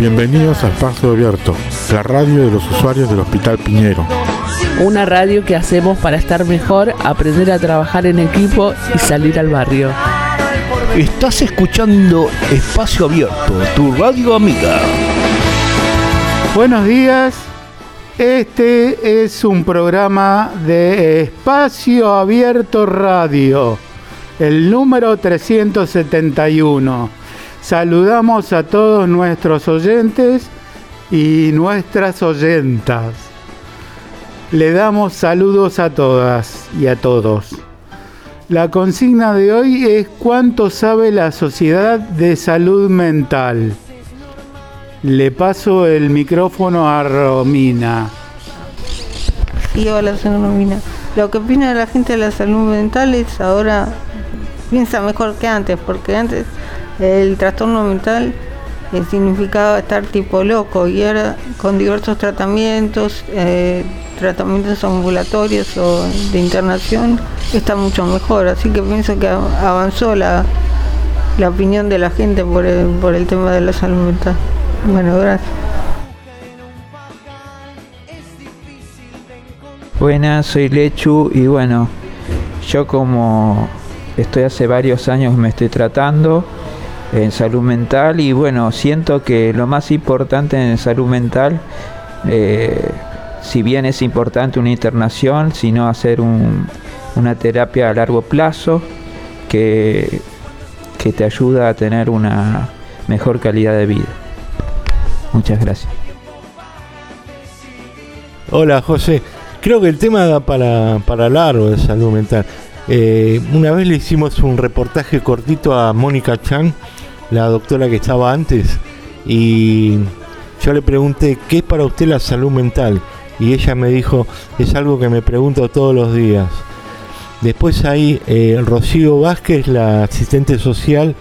Bienvenidos a Espacio Abierto, la radio de los usuarios del Hospital Piñero. Una radio que hacemos para estar mejor, aprender a trabajar en equipo y salir al barrio. Estás escuchando Espacio Abierto, tu radio amiga. Buenos días. Este es un programa de Espacio Abierto Radio, el número 371. Saludamos a todos nuestros oyentes y nuestras oyentas. Le damos saludos a todas y a todos. La consigna de hoy es cuánto sabe la Sociedad de Salud Mental. Le paso el micrófono a Romina. Y hola, soy Romina. Lo que opina la gente de la salud mental es ahora piensa mejor que antes, porque antes el trastorno mental significaba estar tipo loco y ahora con diversos tratamientos, eh, tratamientos ambulatorios o de internación, está mucho mejor. Así que pienso que avanzó la, la opinión de la gente por el, por el tema de la salud mental. Bueno, gracias. Buenas, soy Lechu y bueno, yo como estoy hace varios años me estoy tratando, en salud mental y bueno, siento que lo más importante en salud mental, eh, si bien es importante una internación, sino hacer una terapia a largo plazo que, que te ayuda a tener una mejor calidad de vida. Muchas gracias. Hola José, creo que el tema da para, para largo de salud mental. Eh, una vez le hicimos un reportaje cortito a Mónica Chan la doctora que estaba antes, y yo le pregunté, ¿qué es para usted la salud mental? Y ella me dijo, es algo que me pregunto todos los días. Después hay eh, Rocío Vázquez, la asistente social,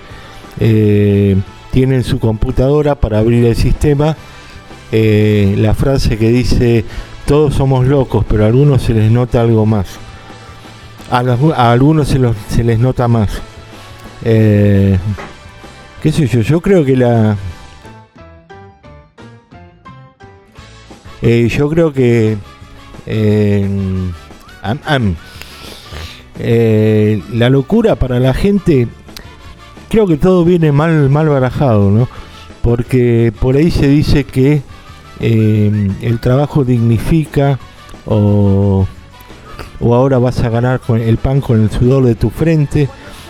eh, tiene en su computadora para abrir el sistema eh, la frase que dice, todos somos locos, pero a algunos se les nota algo más. A, algunos se, se, les nota más qué sé yo, yo creo que la... Eh, yo creo que... Eh, la locura para la gente, creo que todo viene mal, mal barajado, ¿no? Porque por ahí se dice que eh, el trabajo dignifica o, o ahora vas a ganar con el pan con el sudor de tu frente.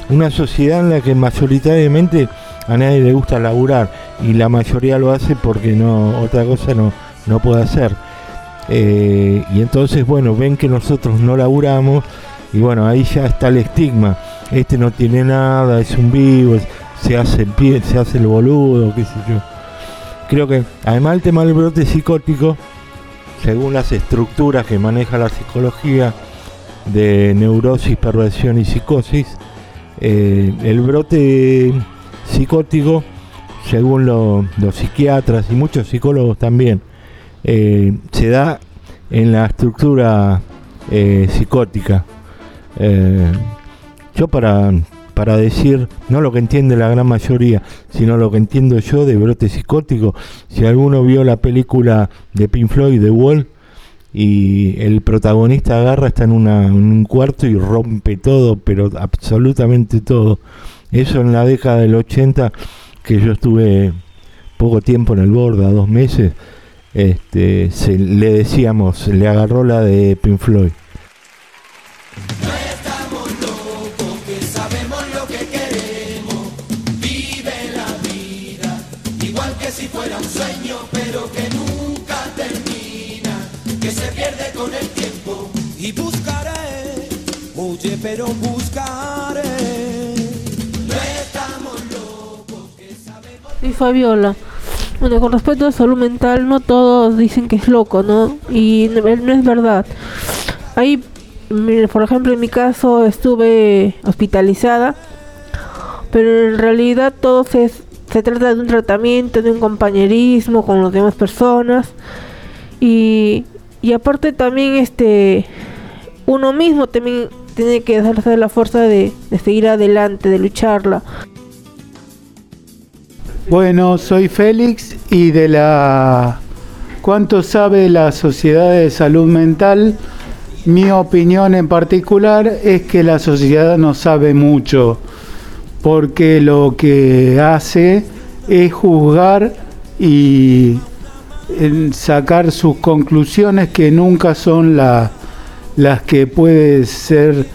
Una sociedad en la que mayoritariamente a nadie le gusta laburar y la mayoría lo hace porque no otra cosa no, no puede hacer. Eh, y entonces, bueno, ven que nosotros no laburamos y bueno, ahí ya está el estigma. Este no tiene nada, es un vivo, se hace el pie, se hace el boludo, qué sé yo. Creo que además el tema del brote psicótico, según las estructuras que maneja la psicología de neurosis, perversión y psicosis, eh, el brote psicótico, según los psiquiatras y muchos psicólogos también, eh, se da en la estructura eh, psicótica. Eh, yo para, para decir, no lo que entiende la gran mayoría, sino lo que entiendo yo de brote psicótico, si alguno vio la película de Pink Floyd, The Wall, y el protagonista agarra, está en, un cuarto y rompe todo, pero absolutamente todo eso en la década del 80, que yo estuve poco tiempo en el Borda, dos meses, este, se, le decíamos, le agarró la de Pink Floyd. Fabiola. Bueno, con respecto a salud mental, no todos dicen que es loco, ¿no? Y no, es verdad. Ahí, por ejemplo, en mi caso estuve hospitalizada, pero en realidad todo se, se trata de un tratamiento, de un compañerismo con las demás personas. Y, y aparte también este uno mismo también tiene que darse la fuerza de, de seguir adelante, de lucharla. Bueno, soy Félix y de la... ¿Cuánto sabe la Sociedad de Salud Mental? Mi opinión en particular es que la sociedad no sabe mucho, porque lo que hace es juzgar y sacar sus conclusiones que nunca son las que puede ser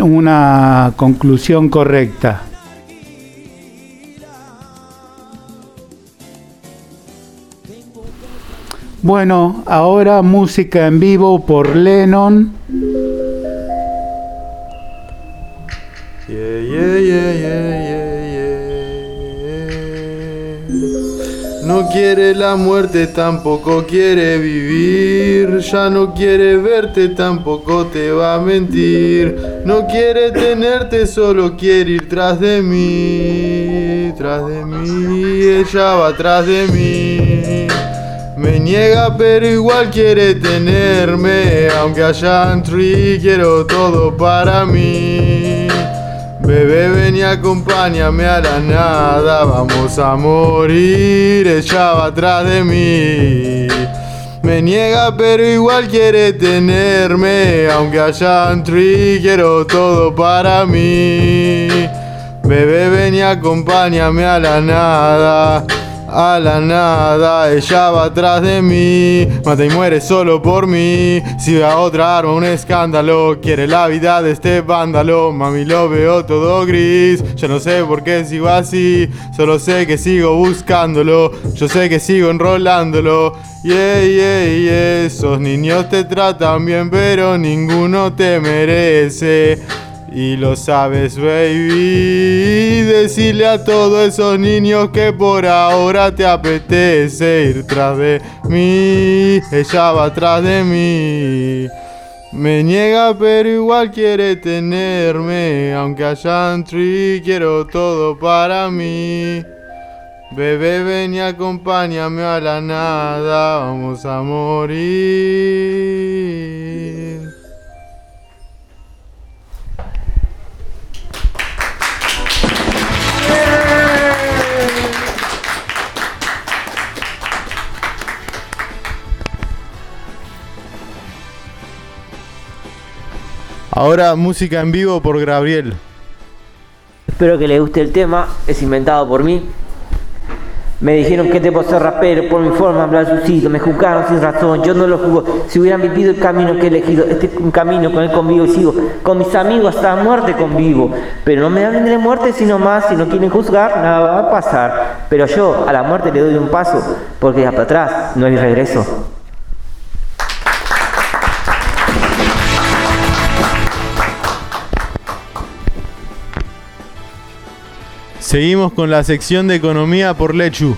una conclusión correcta. Bueno, ahora música en vivo por Lennon. No quiere la muerte, tampoco quiere vivir. Ya no quiere verte, tampoco te va a mentir. No quiere tenerte, solo quiere ir tras de mí. Tras de mí, ella va tras de mí. Me niega pero igual quiere tenerme, aunque haya tree quiero todo para mí. Bebé ven y acompáñame a la nada, vamos a morir, ella va atrás de mí. Me niega pero igual quiere tenerme, aunque haya tree quiero todo para mí. Bebé ven y acompáñame a la nada a la nada, ella va atrás de mí, mata y muere solo por mí. Si ve a otra arma un escándalo, quiere la vida de este vándalo. Mami lo veo todo gris, ya no sé por qué sigo así, solo sé que sigo buscándolo, yo sé que sigo enrolándolo. Yeah, yeah, yeah, esos niños te tratan bien, pero ninguno te merece. Y lo sabes, baby. Decirle a todos esos niños que por ahora te apetece ir tras de mí. Ella va tras de mí. Me niega, pero igual quiere tenerme. Aunque haya tree, quiero todo para mí. Bebé, ven y acompáñame a la nada. Vamos a morir. Ahora música en vivo por Gabriel. Espero que les guste el tema, es inventado por mí. Me dijeron que debo ser rapero por mi forma hablar suicidio, me juzgaron sin razón, yo no lo juzgo. Si hubieran vivido el camino que he elegido, este es un camino con el convivo y sigo. Con mis amigos hasta la muerte convivo. Pero no me hablen de muerte sino más, si no quieren juzgar, nada va a pasar. Pero yo a la muerte le doy un paso, porque hasta atrás no hay regreso. Seguimos con la sección de economía por Lechu.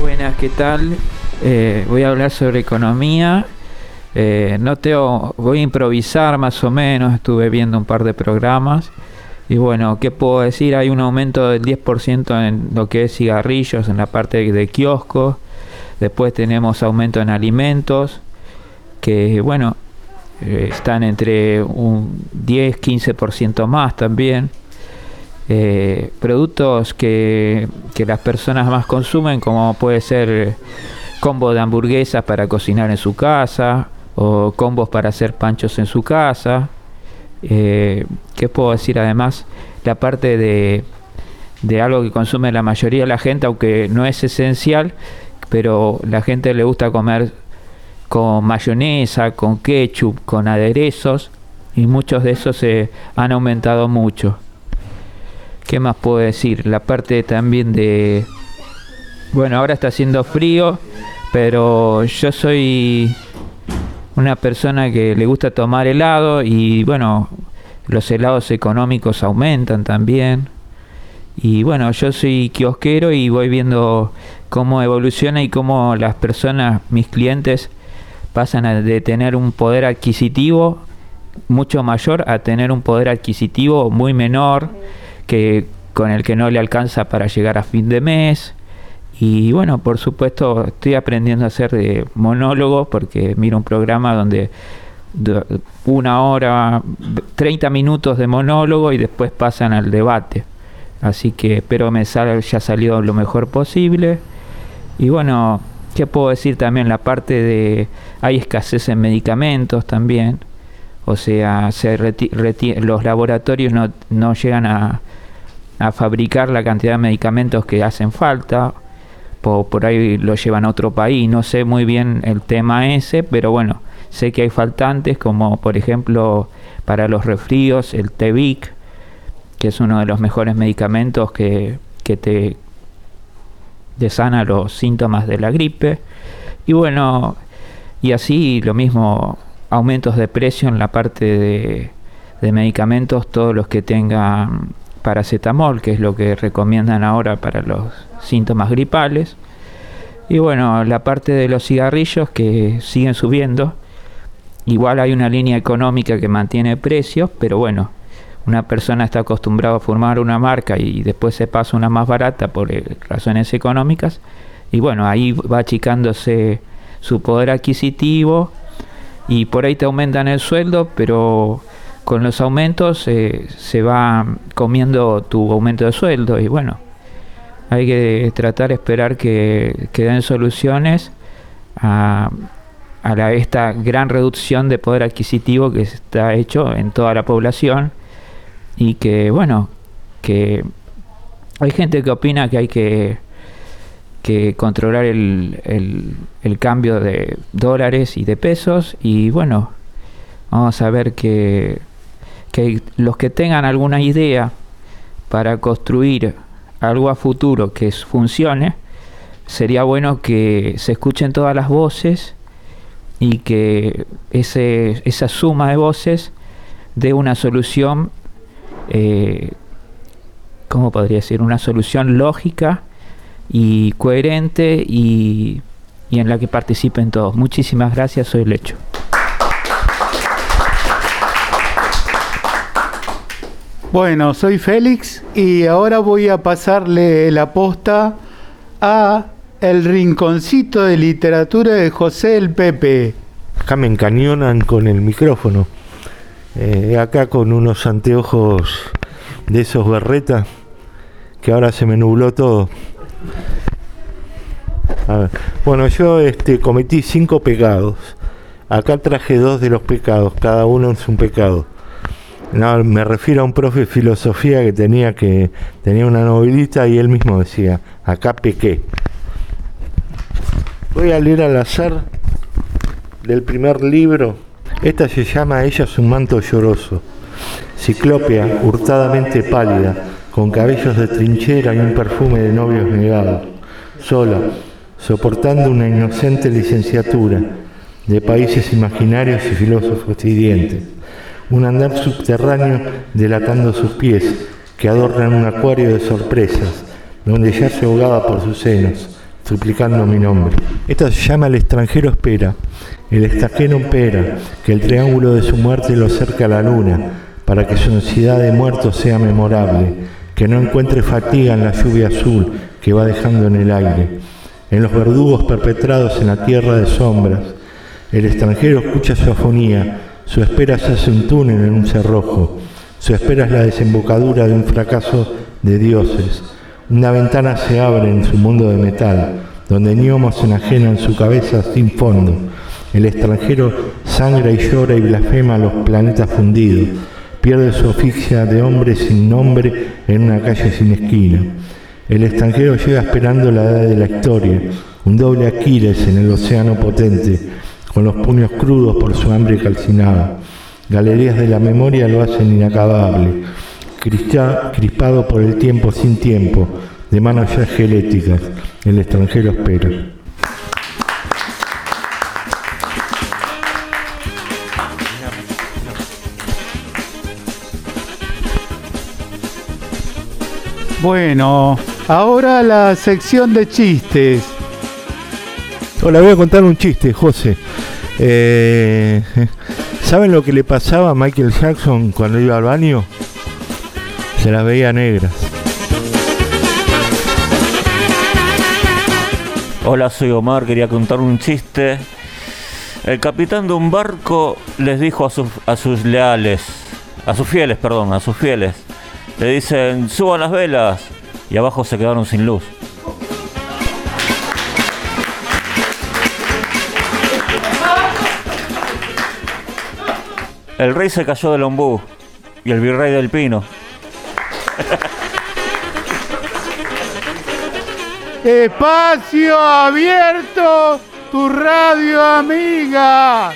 Buenas, ¿qué tal? Eh, voy a hablar sobre economía. Eh, no tengo, voy a improvisar más o menos, estuve viendo un par de programas. Y bueno, ¿qué puedo decir? Hay un aumento del 10% en lo que es cigarrillos, en la parte de kioscos. Después tenemos aumento en alimentos, que bueno, eh, están entre un 10-15% más también. Eh, productos que, las personas más consumen, como puede ser combo de hamburguesas para cocinar en su casa o combos para hacer panchos en su casa. Eh, ¿Qué puedo decir además? La parte de, de algo que consume la mayoría de la gente, aunque no es esencial, pero la gente le gusta comer con mayonesa, con ketchup, con aderezos y muchos de esos se han aumentado mucho. ¿Qué más puedo decir? La parte también de... Bueno, ahora está haciendo frío, pero yo soy una persona que le gusta tomar helado y bueno, los helados económicos aumentan también. Y bueno, yo soy kiosquero y voy viendo cómo evoluciona y cómo las personas, mis clientes, pasan a de tener un poder adquisitivo mucho mayor a tener un poder adquisitivo muy menor que con el que no le alcanza para llegar a fin de mes. Y bueno, por supuesto, estoy aprendiendo a hacer de monólogo porque miro un programa donde una hora, 30 minutos de monólogo y después pasan al debate. Así que espero me salga ya salió lo mejor posible. Y bueno, ¿qué puedo decir también? La parte de hay escasez en medicamentos también. O sea, se los laboratorios no, no llegan a, a, fabricar la cantidad de medicamentos que hacen falta. Por, por ahí lo llevan a otro país. No sé muy bien el tema ese, pero bueno, sé que hay faltantes como por ejemplo para los resfríos el Tevic, que es uno de los mejores medicamentos que, que te desana los síntomas de la gripe. Y bueno, y así lo mismo aumentos de precio en la parte de, medicamentos, todos los que tengan paracetamol, que es lo que recomiendan ahora para los síntomas gripales. Y bueno, la parte de los cigarrillos que siguen subiendo. Igual hay una línea económica que mantiene precios, pero bueno, una persona está acostumbrada a formar una marca y después se pasa una más barata por eh, razones económicas. Y bueno, ahí va achicándose su poder adquisitivo y por ahí te aumentan el sueldo, pero con los aumentos eh, se va comiendo tu aumento de sueldo y bueno, hay que tratar de esperar que, que den soluciones a, a la, esta gran reducción de poder adquisitivo que está hecho en toda la población y que bueno, que hay gente que opina que hay que que controlar el, el, cambio de dólares y de pesos y bueno, vamos a ver que, que los que tengan alguna idea para construir algo a futuro que funcione, sería bueno que se escuchen todas las voces y que ese, esa suma de voces dé una solución, eh, ¿cómo podría decir? Una solución lógica y coherente y, y en la que participen todos. Muchísimas gracias, soy Lecho. Bueno, soy Félix y ahora voy a pasarle la posta a el rinconcito de literatura de José el Pepe. Acá me encañonan con el micrófono. Eh, acá con unos anteojos de esos berretas que ahora se me nubló todo. Bueno, yo este, cometí cinco pecados. Acá traje dos de los pecados, cada uno es un pecado. No, me refiero a un profe de filosofía que tenía que tenía una novelita y él mismo decía, acá pequé. Voy a leer al azar del primer libro. Esta se llama Ella es un manto lloroso. Ciclópea, hurtadamente pálida, con cabellos de trinchera y un perfume de novios negados. Sola, soportando una inocente licenciatura de países imaginarios y filósofos dientes, un andar subterráneo delatando sus pies que adornan un acuario de sorpresas, donde ya se ahogaba por sus senos, suplicando mi nombre. Esta se llama El extranjero espera, el extranjero espera que el triángulo de su muerte lo acerque a la luna, para que su ansiedad de muerto sea memorable, que no encuentre fatiga en la lluvia azul que va dejando en el aire en los verdugos perpetrados en la tierra de sombras. El extranjero escucha su afonía, su espera se hace un túnel en un cerrojo, su espera es la desembocadura de un fracaso de dioses. Una ventana se abre en su mundo de metal, donde Niomos enajenan su cabeza sin fondo. El extranjero sangra y llora y blasfema a los planetas fundidos, pierde su oficia de hombre sin nombre en una calle sin esquina. El extranjero llega esperando la edad de la historia, un doble Aquiles en el océano potente, con los puños crudos por su hambre calcinada. Galerías de la memoria lo hacen inacabable, crispado por el tiempo sin tiempo, de manos ya esqueléticas, el extranjero espera. Bueno, Ahora la sección de chistes. Hola, voy a contar un chiste, José. Eh, ¿Saben lo que le pasaba a Michael Jackson cuando iba al baño? Se las veía negras. Hola, soy Omar, quería contar un chiste. El capitán de un barco les dijo a sus, a sus leales, a sus fieles, perdón, a sus fieles, le dicen suban las velas y abajo se quedaron sin luz. El rey se cayó del ombú y el virrey del pino. Espacio abierto, tu radio amiga.